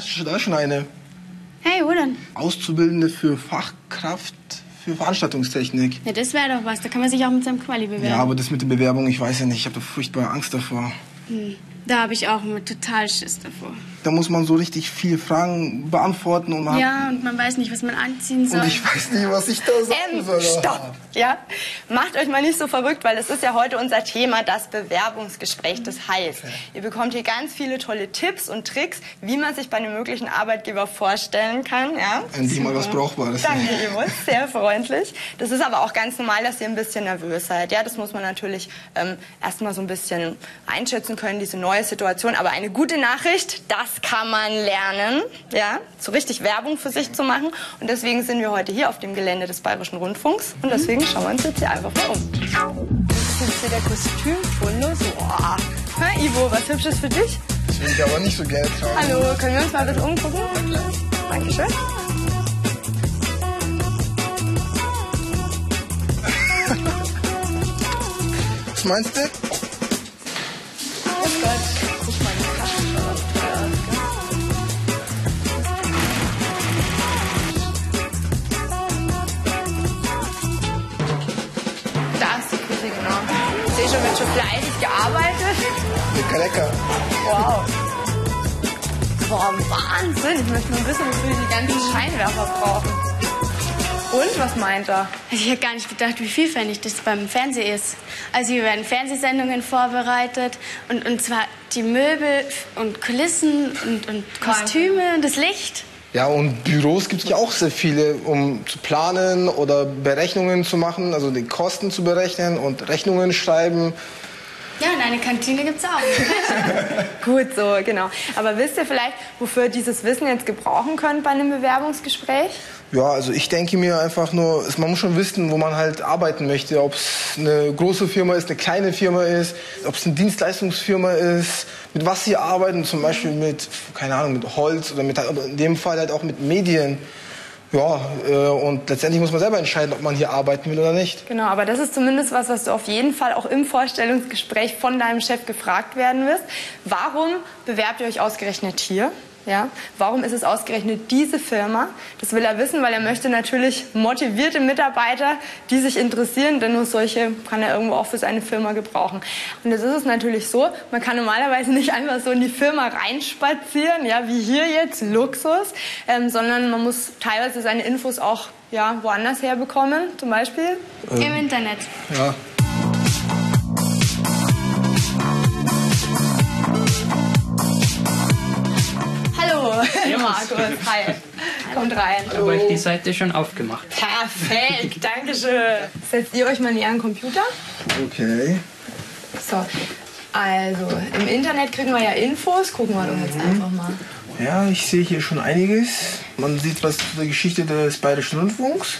Ja, da ist schon eine. Hey, wo denn? Auszubildende für Fachkraft für Veranstaltungstechnik. Ja, das wäre doch was. Da kann man sich auch mit seinem Quali bewerben. Ja, aber das mit der Bewerbung, ich weiß ja nicht. Ich habe da furchtbar Angst davor. Hm. Da habe ich auch total Schiss davor. Da muss man so richtig viele Fragen beantworten und man Ja, und man weiß nicht, was man anziehen soll. Und ich weiß nicht, was ich da sagen Ähm, soll. stopp! Ja, macht euch mal nicht so verrückt, weil das ist ja heute unser Thema, das Bewerbungsgespräch. Das heißt, ihr bekommt hier ganz viele tolle Tipps und Tricks, wie man sich bei einem möglichen Arbeitgeber vorstellen kann. Ja? Endlich mal was Brauchbares. Danke, Ivo, sehr freundlich. Das ist aber auch ganz normal, dass ihr ein bisschen nervös seid. Ja, das muss man natürlich ähm, erstmal so ein bisschen einschätzen können, diese neue Situation. Aber eine gute Nachricht, das kann man lernen, ja, so richtig Werbung für sich zu machen. Und deswegen sind wir heute hier auf dem Gelände des Bayerischen Rundfunks. Und deswegen schauen wir uns jetzt hier einfach mal um. Das ist jetzt hier der Kostümfundus. Boah. Hör, Ivo, was Hübsches für dich? Das will ich aber nicht so gerne tragen. Hallo, können wir uns mal bitte umgucken? Dankeschön. Was meinst du? Schon, wird schon fleißig gearbeitet. Lecker, lecker. Wow. Boah, Wahnsinn. Ich möchte mal wissen, wofür die ganzen Scheinwerfer brauchen. Und, was meint er? Also ich hätte gar nicht gedacht, wie vielfältig das beim Fernsehen ist. Also hier werden Fernsehsendungen vorbereitet und, und zwar die Möbel und Kulissen und, und Kostüme und das Licht. Ja, und Büros gibt es ja auch sehr viele, um zu planen oder Berechnungen zu machen, also die Kosten zu berechnen und Rechnungen schreiben. Ja, und eine Kantine gibt's auch. Gut so, genau. Aber wisst ihr vielleicht, wofür ihr dieses Wissen jetzt gebrauchen könnt bei einem Bewerbungsgespräch? Ja, also ich denke mir einfach nur, es- man muss schon wissen, wo man halt arbeiten möchte. Ob es eine große Firma ist, eine kleine Firma ist, ob es eine Dienstleistungsfirma ist, mit was sie arbeiten, zum Beispiel mit, keine Ahnung, mit Holz oder mit, oder in dem Fall halt auch mit Medien. Ja, äh, und letztendlich muss man selber entscheiden, ob man hier arbeiten will oder nicht. Genau, aber das ist zumindest was, was du auf jeden Fall auch im Vorstellungsgespräch von deinem Chef gefragt werden wirst. Warum bewerbt ihr euch ausgerechnet hier? Ja, warum ist es ausgerechnet diese Firma? Das will er wissen, weil er möchte natürlich motivierte Mitarbeiter, die sich interessieren, denn nur solche kann er irgendwo auch für seine Firma gebrauchen. Und jetzt ist es natürlich so, man kann normalerweise nicht einfach so in die Firma reinspazieren, ja, wie hier jetzt Luxus, ähm, sondern man muss teilweise seine Infos auch ja, woanders herbekommen, zum Beispiel Im Internet. Ja. Markus. Hi. Kommt rein. Ich habe euch die Seite schon aufgemacht. Perfekt, Dankeschön. Setzt ihr euch mal näher an den Computer? Okay. So, also im Internet kriegen wir ja Infos. Gucken wir doch jetzt einfach mal. Ja, ich sehe hier schon einiges. Man sieht was zu der Geschichte des Bayerischen Rundfunks.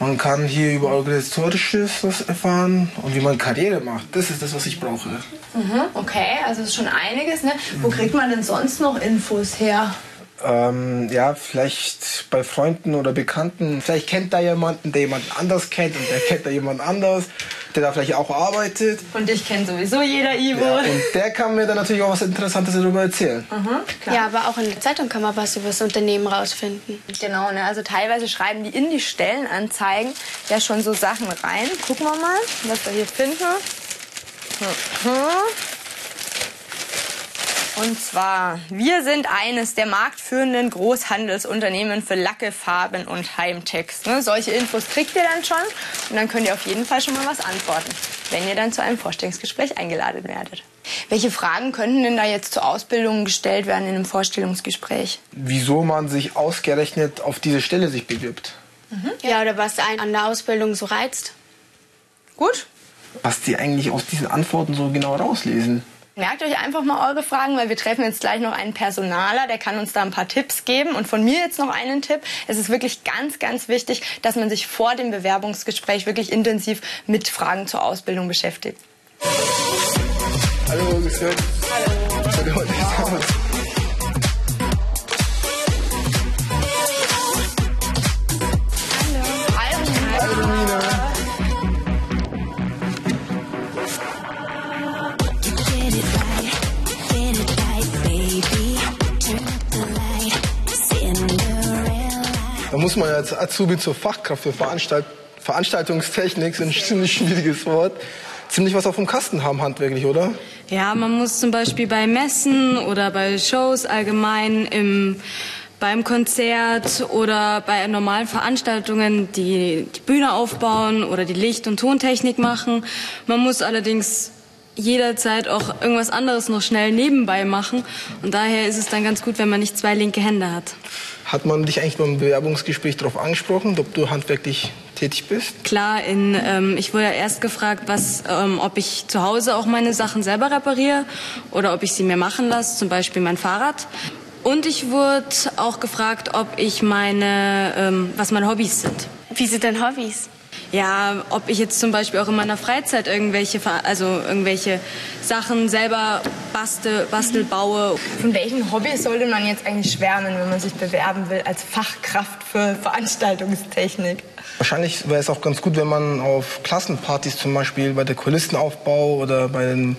Man kann hier über organisatorisches was erfahren und wie man Karriere macht. Das ist das, was ich brauche. Mhm, okay, also ist schon einiges. Ne? Wo kriegt man denn sonst noch Infos her? Ähm, ja, vielleicht bei Freunden oder Bekannten. Vielleicht kennt da jemanden, der jemanden anders kennt und der kennt da jemanden anders, der da vielleicht auch arbeitet. Und dich kennt sowieso jeder, Ivo. Ja, und der kann mir dann natürlich auch was Interessantes darüber erzählen. Ja, aber auch in der Zeitung kann man was über das Unternehmen rausfinden. Genau, ne? also teilweise schreiben die in die Stellenanzeigen ja schon so Sachen rein. Gucken wir mal, was wir hier finden. Mhm. Und zwar, wir sind eines der marktführenden Großhandelsunternehmen für Lacke, Farben und Heimtext. Ne? Solche Infos kriegt ihr dann schon und dann könnt ihr auf jeden Fall schon mal was antworten, wenn ihr dann zu einem Vorstellungsgespräch eingeladen werdet. Welche Fragen könnten denn da jetzt zur Ausbildung gestellt werden in einem Vorstellungsgespräch? Wieso man sich ausgerechnet auf diese Stelle sich bewirbt. Ja, oder was einen an der Ausbildung so reizt. Gut, Was die eigentlich aus diesen Antworten so genau rauslesen. Merkt euch einfach mal eure Fragen, weil wir treffen jetzt gleich noch einen Personaler, der kann uns da ein paar Tipps geben. Und von mir jetzt noch einen Tipp. Es ist wirklich ganz, ganz wichtig, dass man sich vor dem Bewerbungsgespräch wirklich intensiv mit Fragen zur Ausbildung beschäftigt. Hallo. Hallo. Hallo, muss man als Azubi zur Fachkraft für Veranstalt Veranstaltungstechnik, ist ein ziemlich schwieriges Wort, ziemlich was auf dem Kasten haben handwerklich, oder? Ja, man muss zum Beispiel bei Messen oder bei Shows allgemein im beim Konzert oder bei normalen Veranstaltungen die, die Bühne aufbauen oder die Licht- und Tontechnik machen. Man muss allerdings jederzeit auch irgendwas anderes noch schnell nebenbei machen. Und daher ist es dann ganz gut, wenn man nicht zwei linke Hände hat. Hat man dich eigentlich beim Bewerbungsgespräch darauf angesprochen, ob du handwerklich tätig bist? Klar, in, ähm, ich wurde erst gefragt, was, ähm, ob ich zu Hause auch meine Sachen selber repariere oder ob ich sie mir machen lasse, zum Beispiel mein Fahrrad. Und ich wurde auch gefragt, ob ich meine, ähm, was meine Hobbys sind. Wie sind denn Hobbys? Ja, ob ich jetzt zum Beispiel auch in meiner Freizeit irgendwelche, also irgendwelche Sachen selber bastel, bastel baue. Von welchen Hobbys sollte man jetzt eigentlich schwärmen, wenn man sich bewerben will als Fachkraft für Veranstaltungstechnik? Wahrscheinlich wäre es auch ganz gut, wenn man auf Klassenpartys zum Beispiel bei der Kulissenaufbau oder bei dem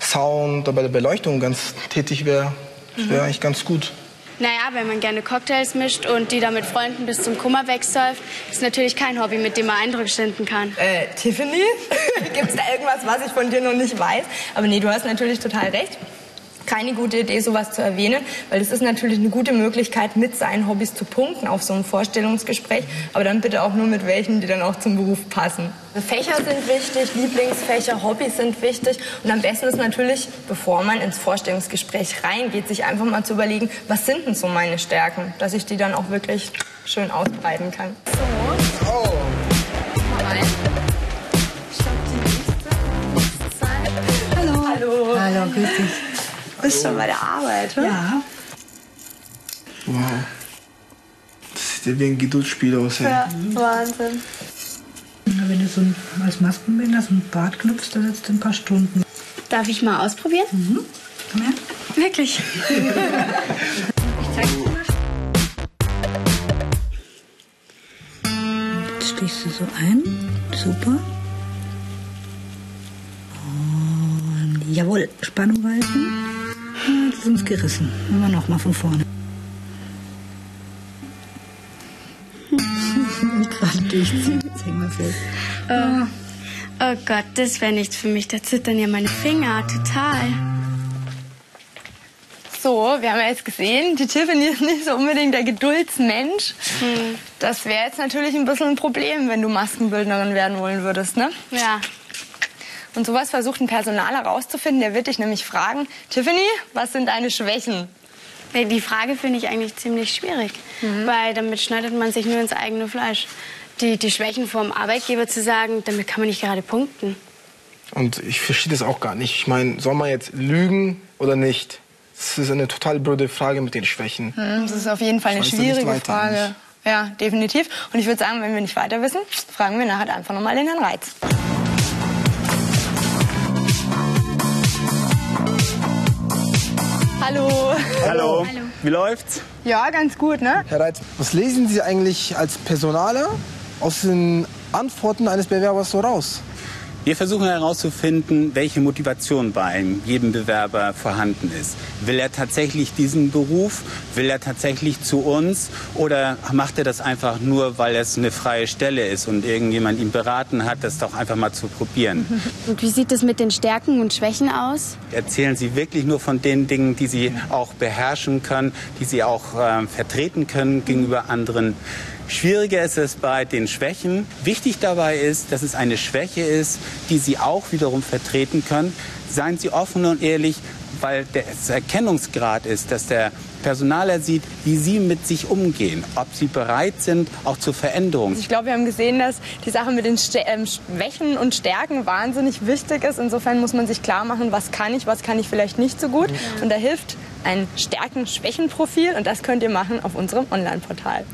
Sound oder bei der Beleuchtung ganz tätig wäre. Das wäre eigentlich ganz gut. Naja, wenn man gerne Cocktails mischt und die dann mit Freunden bis zum Kummer wegsäuft, ist natürlich kein Hobby, mit dem man Eindruck schinden kann. Äh, Tiffany? Gibt es da irgendwas, was ich von dir noch nicht weiß? Aber nee, du hast natürlich total recht keine gute Idee, sowas zu erwähnen, weil es ist natürlich eine gute Möglichkeit, mit seinen Hobbys zu punkten auf so einem Vorstellungsgespräch, aber dann bitte auch nur mit welchen, die dann auch zum Beruf passen. Fächer sind wichtig, Lieblingsfächer, Hobbys sind wichtig und am besten ist natürlich, bevor man ins Vorstellungsgespräch reingeht, sich einfach mal zu überlegen, was sind denn so meine Stärken, dass ich die dann auch wirklich schön ausbreiten kann. So. Oh. Hallo. Hallo. Hallo, grüß dich. Bist schon bei der Arbeit, oder? Ja. Wow. Das sieht ja wie ein Geduldsspiel aus, ey. Ja, Wahnsinn. Wenn du so ein, als Maskenbinder so ein Bart knüpfst, dann sitzt du ein paar Stunden. Darf ich mal ausprobieren? Mhm. Komm her. Wirklich? ich zeig's dir mal. Jetzt stichst du so ein. Super. Und jawohl, Spannung halten. Ist uns gerissen. Machen wir nochmal von vorne. Gerade durchziehen. Oh. oh Gott, das wäre nichts für mich. Da zittern ja meine Finger total. So, wir haben ja jetzt gesehen, die Tiffany ist nicht so unbedingt der Geduldsmensch. Hm. Das wäre jetzt natürlich ein bisschen ein Problem, wenn du Maskenbildnerin werden wollen würdest, ne? Ja. Und sowas versucht ein Personal herauszufinden. Der wird dich nämlich fragen, Tiffany, was sind deine Schwächen? Die Frage finde ich eigentlich ziemlich schwierig, mhm. weil damit schneidet man sich nur ins eigene Fleisch. Die, die Schwächen vom Arbeitgeber zu sagen, damit kann man nicht gerade punkten. Und ich verstehe das auch gar nicht. Ich meine, soll man jetzt lügen oder nicht? Das ist eine total blöde Frage mit den Schwächen. Mhm, das ist auf jeden Fall eine schwierige Frage. Ja, definitiv. Und ich würde sagen, wenn wir nicht weiter wissen, fragen wir nachher einfach nochmal den Herrn Reiz. Hallo. Hallo. Hallo. Wie läuft's? Ja, ganz gut, ne? Herr Reitz, was lesen Sie eigentlich als Personaler aus den Antworten eines Bewerbers so raus? Wir versuchen herauszufinden, welche Motivation bei jedem Bewerber vorhanden ist. Will er tatsächlich diesen Beruf? Will er tatsächlich zu uns? Oder macht er das einfach nur, weil es eine freie Stelle ist und irgendjemand ihm beraten hat, das doch einfach mal zu probieren? Und wie sieht es mit den Stärken und Schwächen aus? Erzählen Sie wirklich nur von den Dingen, die Sie auch beherrschen können, die Sie auch äh, vertreten können gegenüber anderen Schwieriger ist es bei den Schwächen. Wichtig dabei ist, dass es eine Schwäche ist, die Sie auch wiederum vertreten können. Seien Sie offen und ehrlich, weil der Erkennungsgrad ist, dass der Personaler sieht, wie sie mit sich umgehen, ob sie bereit sind, auch zur Veränderung. Ich glaube, wir haben gesehen, dass die Sache mit den ähm, Schwächen und Stärken wahnsinnig wichtig ist. Insofern muss man sich klar machen, was kann ich, was kann ich vielleicht nicht so gut. Und da hilft ein Stärken-Schwächen-Profil und das könnt ihr machen auf unserem Online-Portal.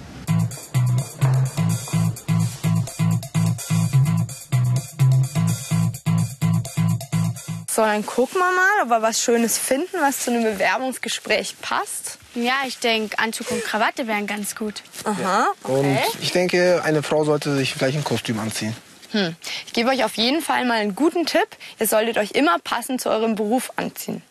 So, dann gucken wir mal, ob wir was Schönes finden, was zu einem Bewerbungsgespräch passt. Ja, ich denke, Anzug und Krawatte wären ganz gut. Aha, okay. Und ich denke, eine Frau sollte sich vielleicht ein Kostüm anziehen. Hm. Ich gebe euch auf jeden Fall mal einen guten Tipp. Ihr solltet euch immer passend zu eurem Beruf anziehen.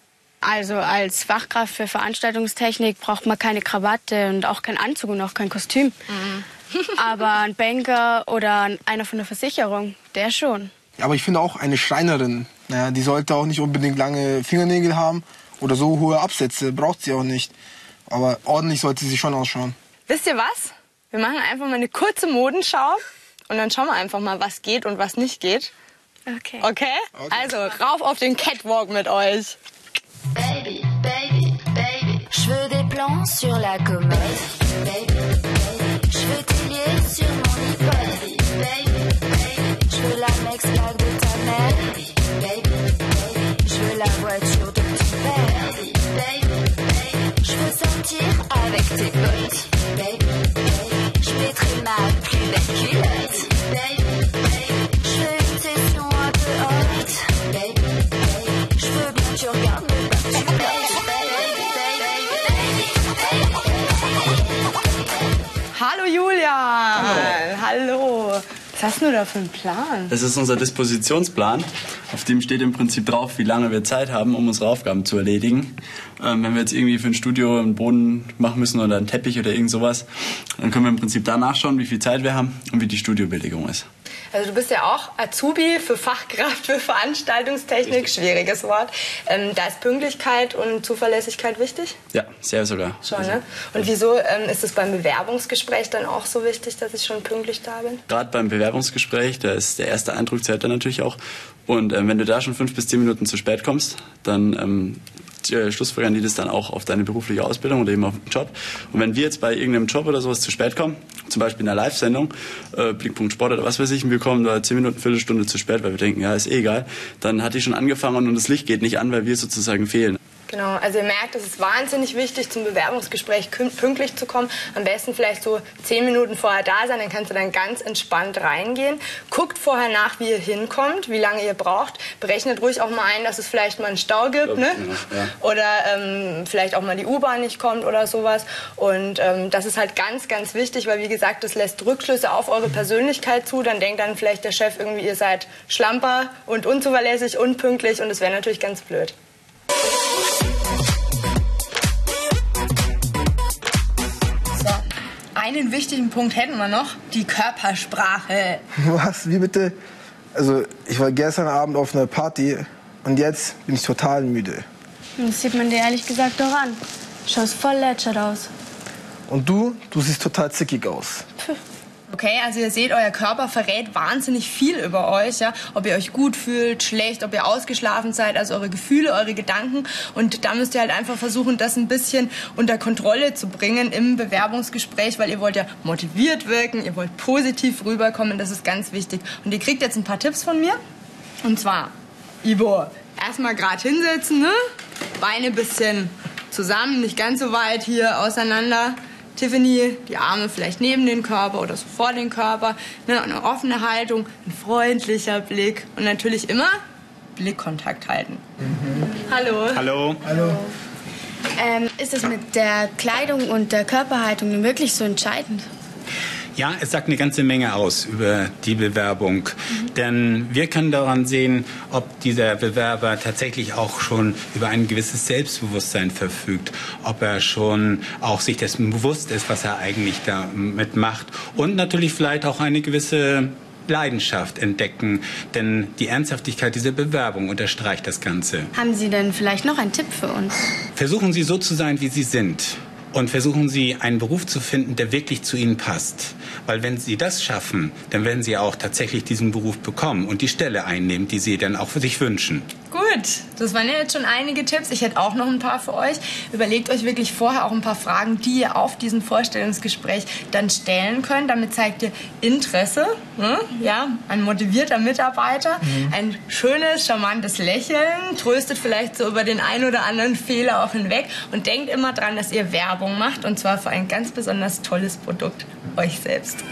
Also als Fachkraft für Veranstaltungstechnik braucht man keine Krawatte und auch keinen Anzug und auch kein Kostüm. Mhm. Aber ein Banker oder einer von der Versicherung, der schon. Aber ich finde auch eine Schreinerin, naja, die sollte auch nicht unbedingt lange Fingernägel haben oder so hohe Absätze, braucht sie auch nicht. Aber ordentlich sollte sie schon ausschauen. Wisst ihr was? Wir machen einfach mal eine kurze Modenschau und dann schauen wir einfach mal, was geht und was nicht geht. Okay. Okay? Also, rauf auf den Catwalk mit euch. Baby, baby, baby, je veux des plans sur la comète. Baby, baby, je veux tes liens sur mon iPod. Je veux la voiture de ton père. Je veux sortir avec tes potes. Je mettrai ma plus belle culotte. Was hast du da für einen Plan? Das ist unser Dispositionsplan. Auf dem steht im Prinzip drauf, wie lange wir Zeit haben, um unsere Aufgaben zu erledigen. Ähm, wenn wir jetzt irgendwie für ein Studio einen Boden machen müssen oder einen Teppich oder irgend sowas, dann können wir im Prinzip da nachschauen, wie viel Zeit wir haben und wie die Studiobelegung ist. Also du bist ja auch Azubi für Fachkraft für Veranstaltungstechnik, schwieriges Wort. Ähm, da ist Pünktlichkeit und Zuverlässigkeit wichtig? Ja, sehr sogar. Schon, ne? Und wieso ähm, ist es beim Bewerbungsgespräch dann auch so wichtig, dass ich schon pünktlich da bin? Gerade beim Bewerbungsgespräch, da ist der erste Eindruck zählt dann natürlich auch. Und ähm, wenn du da schon fünf bis zehn Minuten zu spät kommst, dann ähm, äh, schlussfolgern die das dann auch auf deine berufliche Ausbildung oder eben auf den Job. Und wenn wir jetzt bei irgendeinem Job oder sowas zu spät kommen, zum Beispiel in einer Live-Sendung, äh, Blickpunkt Sport oder was weiß ich, und wir kommen da zehn Minuten, Viertelstunde zu spät, weil wir denken, ja, ist eh egal, dann hat die schon angefangen und das Licht geht nicht an, weil wir sozusagen fehlen. Genau, also ihr merkt, es ist wahnsinnig wichtig, zum Bewerbungsgespräch pünktlich zu kommen. Am besten vielleicht so zehn Minuten vorher da sein, dann kannst du dann ganz entspannt reingehen. Guckt vorher nach, wie ihr hinkommt, wie lange ihr braucht. Berechnet ruhig auch mal ein, dass es vielleicht mal einen Stau gibt, ne? Ja. Oder ähm, vielleicht auch mal die U-Bahn nicht kommt oder sowas. Und ähm, das ist halt ganz, ganz wichtig, weil wie gesagt, das lässt Rückschlüsse auf eure Persönlichkeit zu. Dann denkt dann vielleicht der Chef irgendwie, ihr seid schlamper und unzuverlässig, unpünktlich und das wäre natürlich ganz blöd. So, einen wichtigen Punkt hätten wir noch, die Körpersprache. Was? Wie bitte? Also, ich war gestern Abend auf einer Party und jetzt bin ich total müde. Das sieht man dir ehrlich gesagt doch an. Schaust voll lätschert aus. Und du? Du siehst total zickig aus. Okay, also ihr seht, euer Körper verrät wahnsinnig viel über euch, ja, ob ihr euch gut fühlt, schlecht, ob ihr ausgeschlafen seid, also eure Gefühle, eure Gedanken und da müsst ihr halt einfach versuchen, das ein bisschen unter Kontrolle zu bringen im Bewerbungsgespräch, weil ihr wollt ja motiviert wirken, ihr wollt positiv rüberkommen, das ist ganz wichtig. Und ihr kriegt jetzt ein paar Tipps von mir und zwar, Ivo, erstmal gerade hinsetzen, ne? Beine bisschen zusammen, nicht ganz so weit hier auseinander. Tiffany, die Arme vielleicht neben den Körper oder so vor den Körper. Ne? Eine offene Haltung, ein freundlicher Blick und natürlich immer Blickkontakt halten. Hallo. Hallo. Ähm, ist es mit der Kleidung und der Körperhaltung wirklich so entscheidend? Ja, es sagt eine ganze Menge aus über die Bewerbung. Denn wir können daran sehen, ob dieser Bewerber tatsächlich auch schon über ein gewisses Selbstbewusstsein verfügt, ob er schon auch sich dessen bewusst ist, was er eigentlich damit macht und natürlich vielleicht auch eine gewisse Leidenschaft entdecken, denn die Ernsthaftigkeit dieser Bewerbung unterstreicht das Ganze. Haben Sie denn vielleicht noch einen Tipp für uns? Versuchen Sie so zu sein, wie Sie sind. Und versuchen Sie, einen Beruf zu finden, der wirklich zu Ihnen passt. Weil wenn Sie das schaffen, dann werden Sie auch tatsächlich diesen Beruf bekommen und die Stelle einnehmen, die Sie dann auch für sich wünschen. Gut, das waren ja jetzt schon einige Tipps. Ich hätte auch noch ein paar für euch. Überlegt euch wirklich vorher auch ein paar Fragen, die ihr auf diesem Vorstellungsgespräch dann stellen könnt. Damit zeigt ihr Interesse, ne? ja, ein motivierter Mitarbeiter, ein schönes, charmantes Lächeln, tröstet vielleicht so über den einen oder anderen Fehler auch hinweg und denkt immer dran, dass ihr Werbung macht und zwar für ein ganz besonders tolles Produkt, euch selbst.